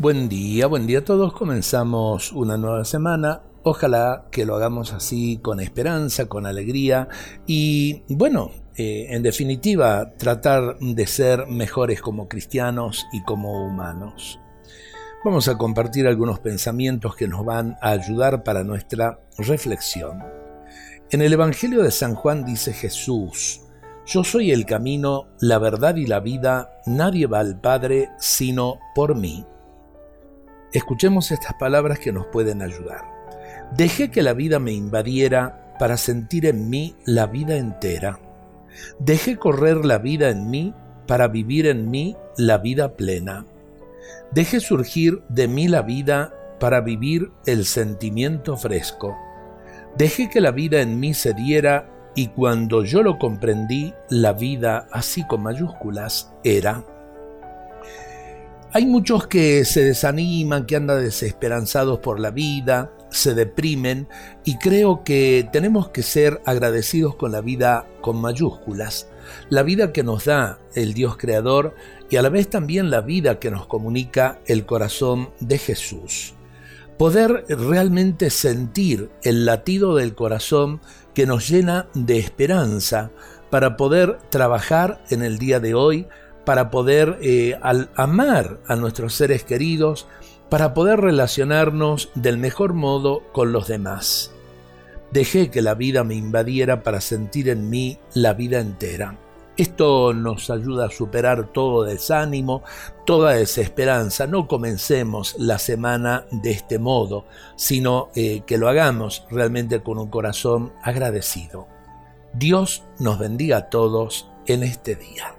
Buen día, buen día a todos. Comenzamos una nueva semana. Ojalá que lo hagamos así con esperanza, con alegría y bueno, eh, en definitiva, tratar de ser mejores como cristianos y como humanos. Vamos a compartir algunos pensamientos que nos van a ayudar para nuestra reflexión. En el Evangelio de San Juan dice Jesús, Yo soy el camino, la verdad y la vida, nadie va al Padre sino por mí. Escuchemos estas palabras que nos pueden ayudar. Dejé que la vida me invadiera para sentir en mí la vida entera. Dejé correr la vida en mí para vivir en mí la vida plena. Dejé surgir de mí la vida para vivir el sentimiento fresco. Dejé que la vida en mí se diera y cuando yo lo comprendí, la vida, así con mayúsculas, era. Hay muchos que se desaniman, que andan desesperanzados por la vida, se deprimen y creo que tenemos que ser agradecidos con la vida con mayúsculas, la vida que nos da el Dios Creador y a la vez también la vida que nos comunica el corazón de Jesús. Poder realmente sentir el latido del corazón que nos llena de esperanza para poder trabajar en el día de hoy para poder eh, amar a nuestros seres queridos, para poder relacionarnos del mejor modo con los demás. Dejé que la vida me invadiera para sentir en mí la vida entera. Esto nos ayuda a superar todo desánimo, toda desesperanza. No comencemos la semana de este modo, sino eh, que lo hagamos realmente con un corazón agradecido. Dios nos bendiga a todos en este día.